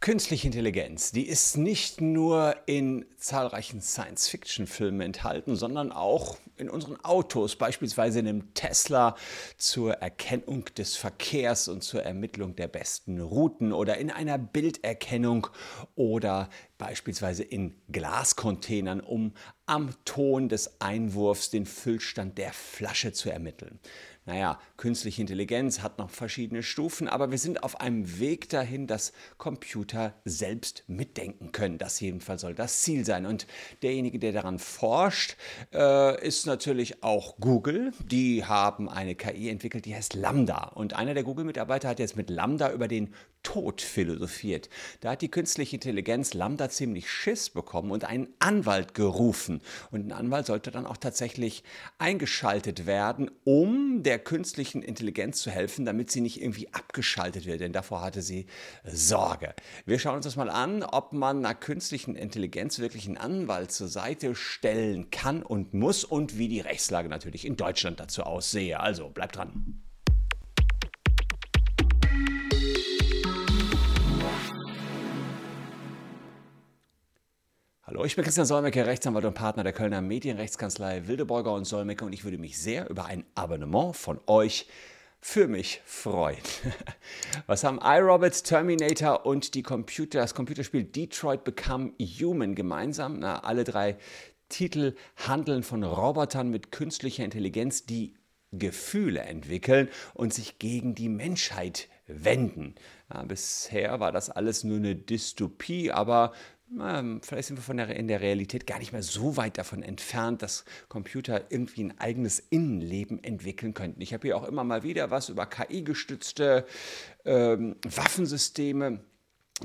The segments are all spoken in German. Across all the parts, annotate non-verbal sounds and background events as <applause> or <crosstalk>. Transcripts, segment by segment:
Künstliche Intelligenz, die ist nicht nur in zahlreichen Science-Fiction-Filmen enthalten, sondern auch in unseren Autos, beispielsweise in einem Tesla zur Erkennung des Verkehrs und zur Ermittlung der besten Routen oder in einer Bilderkennung oder beispielsweise in Glascontainern, um am Ton des Einwurfs den Füllstand der Flasche zu ermitteln. Naja, künstliche Intelligenz hat noch verschiedene Stufen, aber wir sind auf einem Weg dahin, dass Computer selbst mitdenken können. Das jedenfalls soll das Ziel sein. Und derjenige, der daran forscht, äh, ist natürlich auch Google. Die haben eine KI entwickelt, die heißt Lambda. Und einer der Google-Mitarbeiter hat jetzt mit Lambda über den Tod philosophiert. Da hat die künstliche Intelligenz Lambda ziemlich Schiss bekommen und einen Anwalt gerufen. Und ein Anwalt sollte dann auch tatsächlich eingeschaltet werden, um der künstlichen Intelligenz zu helfen, damit sie nicht irgendwie abgeschaltet wird. Denn davor hatte sie Sorge. Wir schauen uns das mal an, ob man einer künstlichen Intelligenz wirklich einen Anwalt zur Seite stellen kann und muss und wie die Rechtslage natürlich in Deutschland dazu aussehe. Also bleibt dran. Hallo, ich bin Christian Solmecke, Rechtsanwalt und Partner der Kölner Medienrechtskanzlei Wildeborger und Solmecke und ich würde mich sehr über ein Abonnement von euch für mich freuen. <laughs> Was haben iRobot, Terminator und die Computer, das Computerspiel Detroit Become Human gemeinsam? Na, alle drei Titel handeln von Robotern mit künstlicher Intelligenz, die Gefühle entwickeln und sich gegen die Menschheit wenden. Ja, bisher war das alles nur eine Dystopie, aber vielleicht sind wir von der, in der Realität gar nicht mehr so weit davon entfernt, dass Computer irgendwie ein eigenes Innenleben entwickeln könnten. Ich habe hier auch immer mal wieder was über KI-gestützte ähm, Waffensysteme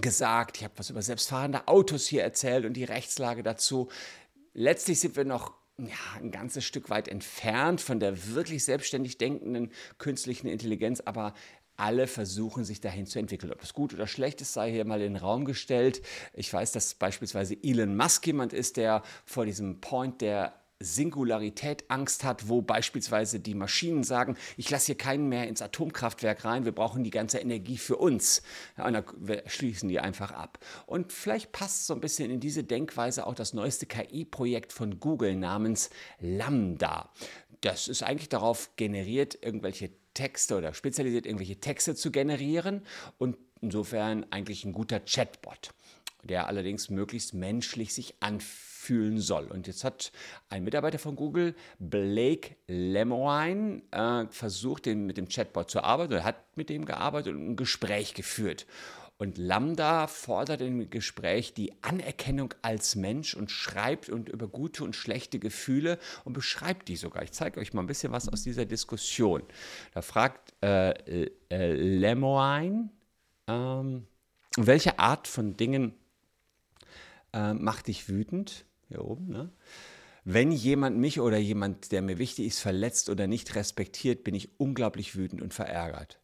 gesagt. Ich habe was über selbstfahrende Autos hier erzählt und die Rechtslage dazu. Letztlich sind wir noch ja, ein ganzes Stück weit entfernt von der wirklich selbstständig denkenden künstlichen Intelligenz, aber alle versuchen sich dahin zu entwickeln. Ob das gut oder schlecht ist, sei hier mal in den Raum gestellt. Ich weiß, dass beispielsweise Elon Musk jemand ist, der vor diesem Point der Singularität Angst hat, wo beispielsweise die Maschinen sagen, ich lasse hier keinen mehr ins Atomkraftwerk rein, wir brauchen die ganze Energie für uns. Ja, und dann schließen die einfach ab. Und vielleicht passt so ein bisschen in diese Denkweise auch das neueste KI-Projekt von Google namens Lambda. Das ist eigentlich darauf generiert, irgendwelche Texte oder spezialisiert irgendwelche Texte zu generieren und insofern eigentlich ein guter Chatbot, der allerdings möglichst menschlich sich anfühlen soll. Und jetzt hat ein Mitarbeiter von Google, Blake Lemoine, äh, versucht, den, mit dem Chatbot zu arbeiten oder hat mit dem gearbeitet und ein Gespräch geführt. Und Lambda fordert im Gespräch die Anerkennung als Mensch und schreibt und über gute und schlechte Gefühle und beschreibt die sogar. Ich zeige euch mal ein bisschen was aus dieser Diskussion. Da fragt äh, äh, Lemoine, ähm, welche Art von Dingen äh, macht dich wütend? Hier oben, ne? Wenn jemand mich oder jemand, der mir wichtig ist, verletzt oder nicht respektiert, bin ich unglaublich wütend und verärgert.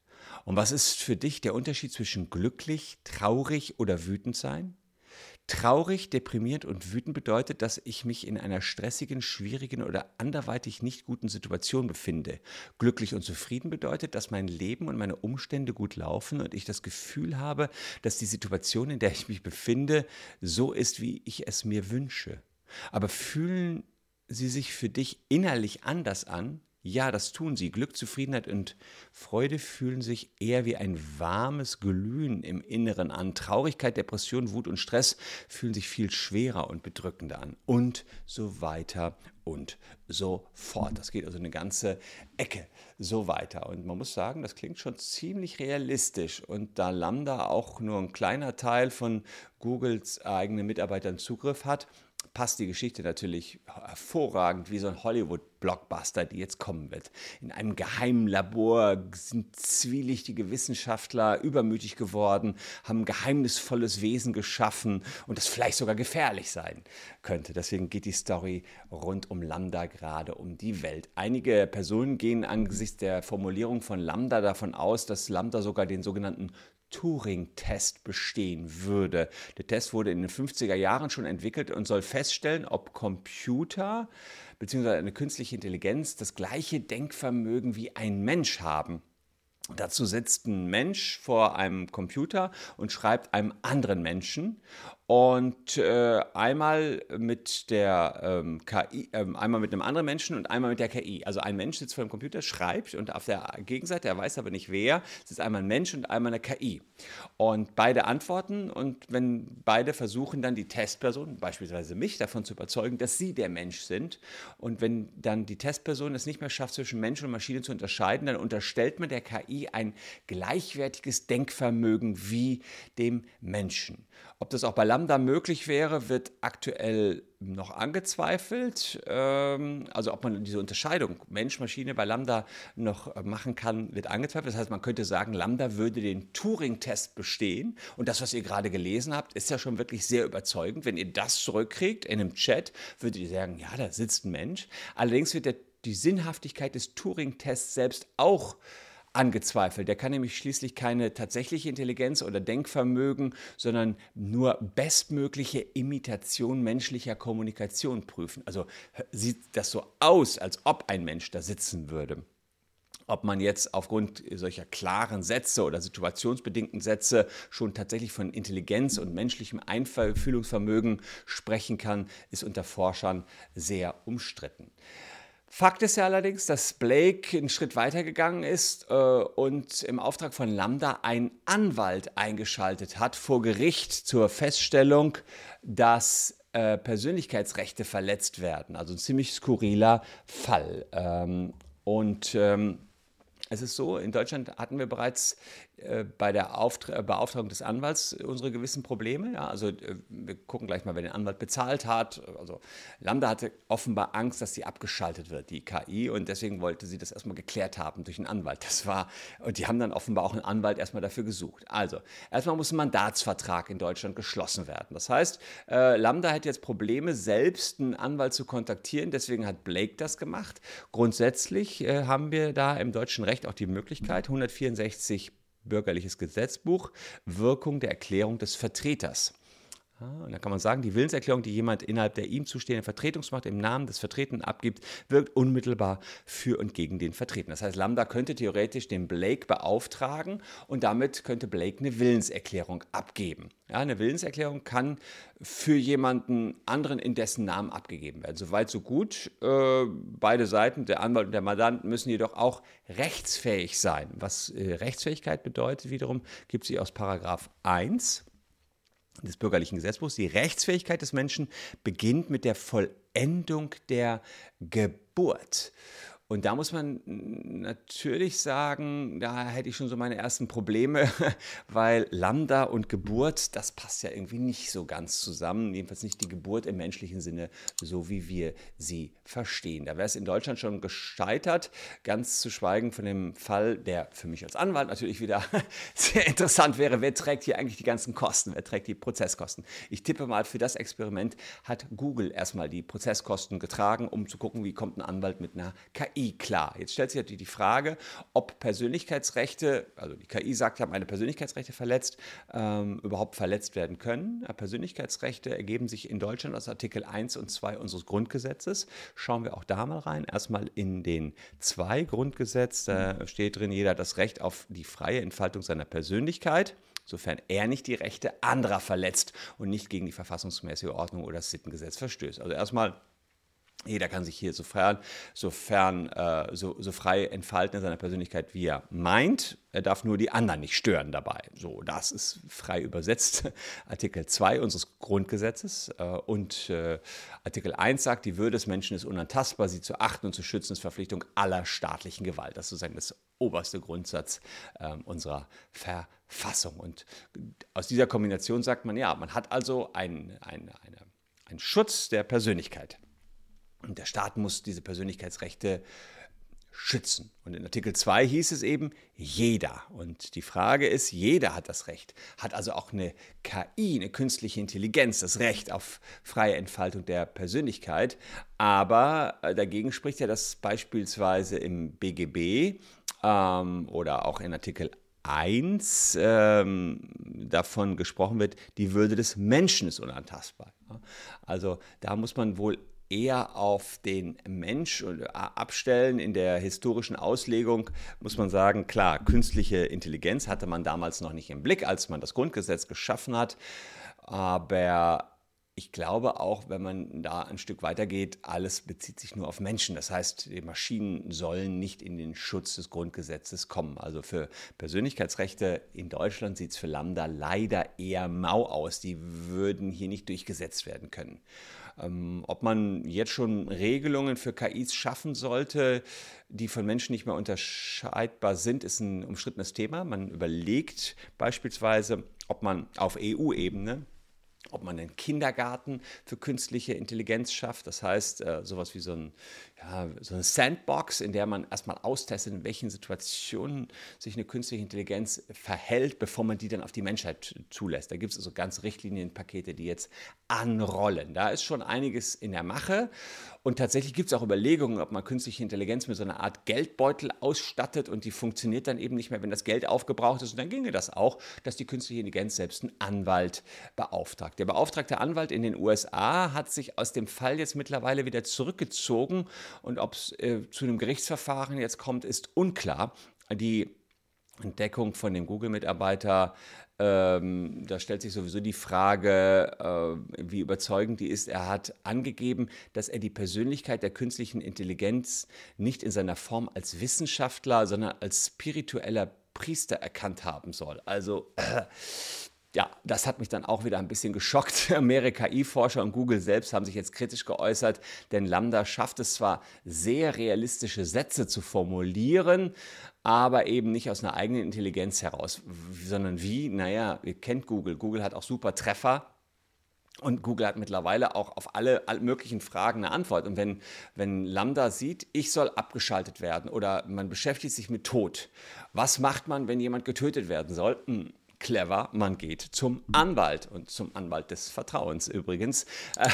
Und was ist für dich der Unterschied zwischen glücklich, traurig oder wütend sein? Traurig, deprimiert und wütend bedeutet, dass ich mich in einer stressigen, schwierigen oder anderweitig nicht guten Situation befinde. Glücklich und zufrieden bedeutet, dass mein Leben und meine Umstände gut laufen und ich das Gefühl habe, dass die Situation, in der ich mich befinde, so ist, wie ich es mir wünsche. Aber fühlen sie sich für dich innerlich anders an? Ja, das tun sie. Glück, Zufriedenheit und Freude fühlen sich eher wie ein warmes Glühen im Inneren an. Traurigkeit, Depression, Wut und Stress fühlen sich viel schwerer und bedrückender an. Und so weiter und so fort. Das geht also eine ganze Ecke so weiter. Und man muss sagen, das klingt schon ziemlich realistisch. Und da Lambda auch nur ein kleiner Teil von Googles eigenen Mitarbeitern Zugriff hat, passt die Geschichte natürlich hervorragend wie so ein Hollywood-Blockbuster, die jetzt kommen wird. In einem geheimen Labor sind zwielichtige Wissenschaftler übermütig geworden, haben ein geheimnisvolles Wesen geschaffen und das vielleicht sogar gefährlich sein könnte. Deswegen geht die Story rund um Lambda gerade um die Welt. Einige Personen gehen angesichts der Formulierung von Lambda davon aus, dass Lambda sogar den sogenannten Turing-Test bestehen würde. Der Test wurde in den 50er Jahren schon entwickelt und soll feststellen, ob Computer bzw. eine künstliche Intelligenz das gleiche Denkvermögen wie ein Mensch haben. Dazu sitzt ein Mensch vor einem Computer und schreibt einem anderen Menschen und äh, einmal mit der ähm, KI, äh, einmal mit einem anderen Menschen und einmal mit der KI. Also ein Mensch sitzt vor dem Computer, schreibt und auf der Gegenseite, er weiß aber nicht wer, sitzt einmal ein Mensch und einmal eine KI. Und beide antworten und wenn beide versuchen dann die Testperson, beispielsweise mich, davon zu überzeugen, dass sie der Mensch sind und wenn dann die Testperson es nicht mehr schafft, zwischen Mensch und Maschine zu unterscheiden, dann unterstellt man der KI ein gleichwertiges Denkvermögen wie dem Menschen. Ob das auch bei Lambda möglich wäre, wird aktuell noch angezweifelt. Ähm, also ob man diese Unterscheidung Mensch-Maschine bei Lambda noch äh, machen kann, wird angezweifelt. Das heißt, man könnte sagen, Lambda würde den Turing-Test bestehen. Und das, was ihr gerade gelesen habt, ist ja schon wirklich sehr überzeugend. Wenn ihr das zurückkriegt in einem Chat, würdet ihr sagen, ja, da sitzt ein Mensch. Allerdings wird der, die Sinnhaftigkeit des Turing-Tests selbst auch angezweifelt. Der kann nämlich schließlich keine tatsächliche Intelligenz oder Denkvermögen, sondern nur bestmögliche Imitation menschlicher Kommunikation prüfen. Also sieht das so aus, als ob ein Mensch da sitzen würde. Ob man jetzt aufgrund solcher klaren Sätze oder situationsbedingten Sätze schon tatsächlich von Intelligenz und menschlichem Einfühlungsvermögen sprechen kann, ist unter Forschern sehr umstritten. Fakt ist ja allerdings, dass Blake einen Schritt weitergegangen ist äh, und im Auftrag von Lambda einen Anwalt eingeschaltet hat vor Gericht zur Feststellung, dass äh, Persönlichkeitsrechte verletzt werden. Also ein ziemlich skurriler Fall. Ähm, und ähm, es ist so, in Deutschland hatten wir bereits bei der Auftra äh, Beauftragung des Anwalts unsere gewissen Probleme. Ja? Also äh, wir gucken gleich mal, wer den Anwalt bezahlt hat. Also Lambda hatte offenbar Angst, dass sie abgeschaltet wird, die KI, und deswegen wollte sie das erstmal geklärt haben durch einen Anwalt. Das war, und die haben dann offenbar auch einen Anwalt erstmal dafür gesucht. Also, erstmal muss ein Mandatsvertrag in Deutschland geschlossen werden. Das heißt, äh, Lambda hat jetzt Probleme, selbst einen Anwalt zu kontaktieren, deswegen hat Blake das gemacht. Grundsätzlich äh, haben wir da im deutschen Recht auch die Möglichkeit, 164 bürgerliches Gesetzbuch, Wirkung der Erklärung des Vertreters. Und da kann man sagen, die Willenserklärung, die jemand innerhalb der ihm zustehenden Vertretungsmacht im Namen des Vertretenen abgibt, wirkt unmittelbar für und gegen den Vertretenen. Das heißt, Lambda könnte theoretisch den Blake beauftragen und damit könnte Blake eine Willenserklärung abgeben. Ja, eine Willenserklärung kann für jemanden anderen in dessen Namen abgegeben werden. Soweit, so gut. Äh, beide Seiten, der Anwalt und der Mandant, müssen jedoch auch rechtsfähig sein. Was äh, Rechtsfähigkeit bedeutet wiederum, gibt sie aus Paragraph 1 des bürgerlichen Gesetzbuchs. Die Rechtsfähigkeit des Menschen beginnt mit der Vollendung der Geburt. Und da muss man natürlich sagen, da hätte ich schon so meine ersten Probleme, <laughs> weil Lambda und Geburt, das passt ja irgendwie nicht so ganz zusammen. Jedenfalls nicht die Geburt im menschlichen Sinne, so wie wir sie verstehen. Da wäre es in Deutschland schon gescheitert, ganz zu schweigen von dem Fall, der für mich als Anwalt natürlich wieder <laughs> sehr interessant wäre. Wer trägt hier eigentlich die ganzen Kosten? Wer trägt die Prozesskosten? Ich tippe mal, für das Experiment hat Google erstmal die Prozesskosten getragen, um zu gucken, wie kommt ein Anwalt mit einer KI KI klar. Jetzt stellt sich natürlich die Frage, ob Persönlichkeitsrechte, also die KI sagt, haben meine Persönlichkeitsrechte verletzt, ähm, überhaupt verletzt werden können. Persönlichkeitsrechte ergeben sich in Deutschland aus Artikel 1 und 2 unseres Grundgesetzes. Schauen wir auch da mal rein. Erstmal in den 2 Grundgesetz, da steht drin, jeder hat das Recht auf die freie Entfaltung seiner Persönlichkeit sofern er nicht die Rechte anderer verletzt und nicht gegen die verfassungsmäßige Ordnung oder das Sittengesetz verstößt. Also erstmal jeder kann sich hier sofern, sofern äh, so, so frei entfalten in seiner Persönlichkeit, wie er meint. Er darf nur die anderen nicht stören dabei. So, das ist frei übersetzt. <laughs> Artikel 2 unseres Grundgesetzes. Äh, und äh, Artikel 1 sagt, die Würde des Menschen ist unantastbar, sie zu achten und zu schützen ist Verpflichtung aller staatlichen Gewalt. Das ist sozusagen das oberste Grundsatz äh, unserer Verfassung. Und aus dieser Kombination sagt man, ja, man hat also einen ein, ein Schutz der Persönlichkeit. Und der Staat muss diese Persönlichkeitsrechte schützen. Und in Artikel 2 hieß es eben, jeder. Und die Frage ist, jeder hat das Recht, hat also auch eine KI, eine künstliche Intelligenz, das Recht auf freie Entfaltung der Persönlichkeit. Aber äh, dagegen spricht ja, dass beispielsweise im BGB ähm, oder auch in Artikel 1 ähm, davon gesprochen wird, die Würde des Menschen ist unantastbar. Also da muss man wohl eher auf den Mensch abstellen. In der historischen Auslegung muss man sagen, klar, künstliche Intelligenz hatte man damals noch nicht im Blick, als man das Grundgesetz geschaffen hat. Aber ich glaube auch, wenn man da ein Stück weiter geht, alles bezieht sich nur auf Menschen. Das heißt, die Maschinen sollen nicht in den Schutz des Grundgesetzes kommen. Also für Persönlichkeitsrechte in Deutschland sieht es für Lambda leider eher mau aus. Die würden hier nicht durchgesetzt werden können. Ähm, ob man jetzt schon Regelungen für KIs schaffen sollte, die von Menschen nicht mehr unterscheidbar sind, ist ein umstrittenes Thema. Man überlegt beispielsweise, ob man auf EU-Ebene ob man einen Kindergarten für künstliche Intelligenz schafft. Das heißt, äh, sowas wie so, ein, ja, so eine Sandbox, in der man erstmal austestet, in welchen Situationen sich eine künstliche Intelligenz verhält, bevor man die dann auf die Menschheit zulässt. Da gibt es also ganz Richtlinienpakete, die jetzt anrollen. Da ist schon einiges in der Mache. Und tatsächlich gibt es auch Überlegungen, ob man künstliche Intelligenz mit so einer Art Geldbeutel ausstattet und die funktioniert dann eben nicht mehr, wenn das Geld aufgebraucht ist. Und dann ginge das auch, dass die künstliche Intelligenz selbst einen Anwalt beauftragt. Der beauftragte Anwalt in den USA hat sich aus dem Fall jetzt mittlerweile wieder zurückgezogen und ob es äh, zu einem Gerichtsverfahren jetzt kommt, ist unklar. Die Entdeckung von dem Google-Mitarbeiter ähm, da stellt sich sowieso die Frage, äh, wie überzeugend die ist. Er hat angegeben, dass er die Persönlichkeit der künstlichen Intelligenz nicht in seiner Form als Wissenschaftler, sondern als spiritueller Priester erkannt haben soll. Also äh, ja, das hat mich dann auch wieder ein bisschen geschockt. <laughs> Mehrere KI-Forscher und Google selbst haben sich jetzt kritisch geäußert, denn Lambda schafft es zwar, sehr realistische Sätze zu formulieren, aber eben nicht aus einer eigenen Intelligenz heraus, sondern wie, naja, ihr kennt Google. Google hat auch super Treffer. Und Google hat mittlerweile auch auf alle, alle, möglichen Fragen eine Antwort. Und wenn, wenn Lambda sieht, ich soll abgeschaltet werden oder man beschäftigt sich mit Tod, was macht man, wenn jemand getötet werden soll? Hm, clever, man geht zum Anwalt und zum Anwalt des Vertrauens übrigens. <laughs>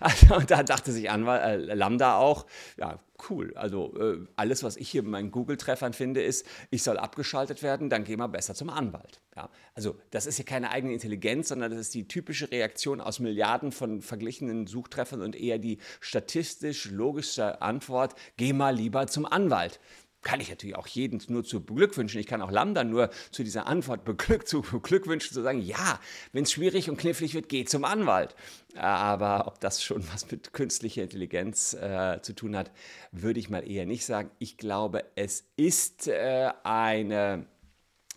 Also, und da dachte sich Anwalt, äh, Lambda auch, ja, cool. Also äh, alles, was ich hier in meinen Google-Treffern finde, ist, ich soll abgeschaltet werden, dann geh mal besser zum Anwalt. Ja, also das ist ja keine eigene Intelligenz, sondern das ist die typische Reaktion aus Milliarden von verglichenen Suchtreffern und eher die statistisch logische Antwort, geh mal lieber zum Anwalt kann ich natürlich auch jeden nur zu beglückwünschen. Ich kann auch Lambda nur zu dieser Antwort beglück, zu beglückwünschen, zu sagen, ja, wenn es schwierig und knifflig wird, geh zum Anwalt. Aber ob das schon was mit künstlicher Intelligenz äh, zu tun hat, würde ich mal eher nicht sagen. Ich glaube, es ist äh, eine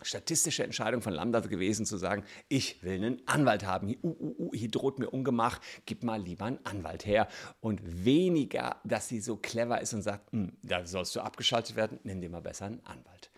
statistische Entscheidung von Lambda gewesen, zu sagen, ich will einen Anwalt haben. Hier, uh, uh, uh, hier droht mir Ungemach, gib mal lieber einen Anwalt her. Und weniger, dass sie so clever ist und sagt, hm, da sollst du abgeschaltet werden, nimm dir mal besser einen Anwalt.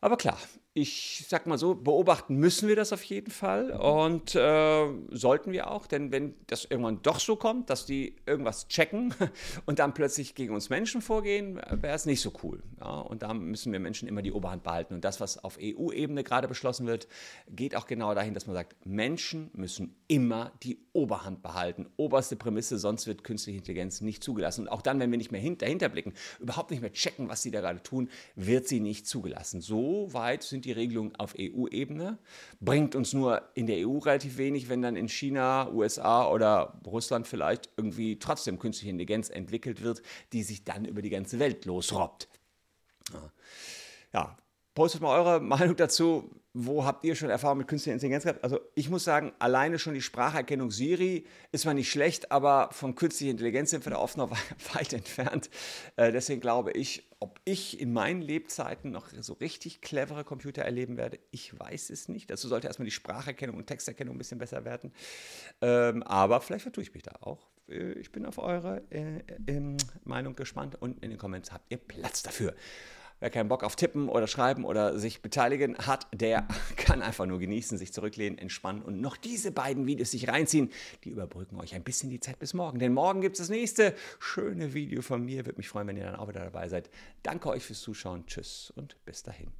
Aber klar, ich sag mal so, beobachten müssen wir das auf jeden Fall und äh, sollten wir auch, denn wenn das irgendwann doch so kommt, dass die irgendwas checken <laughs> und dann plötzlich gegen uns Menschen vorgehen, wäre es nicht so cool. Ja? Und da müssen wir Menschen immer die Oberhand behalten. Und das, was auf EU-Ebene gerade beschlossen wird, geht auch genau dahin, dass man sagt, Menschen müssen immer die Oberhand behalten. Oberste Prämisse, sonst wird künstliche Intelligenz nicht zugelassen. Und auch dann, wenn wir nicht mehr dahinter blicken, überhaupt nicht mehr checken, was sie da gerade tun, wird sie nicht zugelassen. So weit sind sind die Regelungen auf EU-Ebene. Bringt uns nur in der EU relativ wenig, wenn dann in China, USA oder Russland vielleicht irgendwie trotzdem künstliche Intelligenz entwickelt wird, die sich dann über die ganze Welt losrobbt. Ja, postet mal eure <laughs> Meinung dazu wo habt ihr schon Erfahrung mit künstlicher Intelligenz gehabt? Also ich muss sagen, alleine schon die Spracherkennung Siri ist zwar nicht schlecht, aber von künstlicher Intelligenz sind wir da oft noch <laughs> weit entfernt. Äh, deswegen glaube ich, ob ich in meinen Lebzeiten noch so richtig clevere Computer erleben werde, ich weiß es nicht. Dazu sollte erstmal die Spracherkennung und Texterkennung ein bisschen besser werden. Ähm, aber vielleicht vertue ich mich da auch. Äh, ich bin auf eure äh, äh, Meinung gespannt und in den Kommentaren habt ihr Platz dafür. Wer keinen Bock auf Tippen oder Schreiben oder sich beteiligen hat, der <laughs> kann einfach nur genießen, sich zurücklehnen, entspannen und noch diese beiden Videos sich reinziehen. Die überbrücken euch ein bisschen die Zeit bis morgen. Denn morgen gibt es das nächste schöne Video von mir. Würde mich freuen, wenn ihr dann auch wieder dabei seid. Danke euch fürs Zuschauen. Tschüss und bis dahin.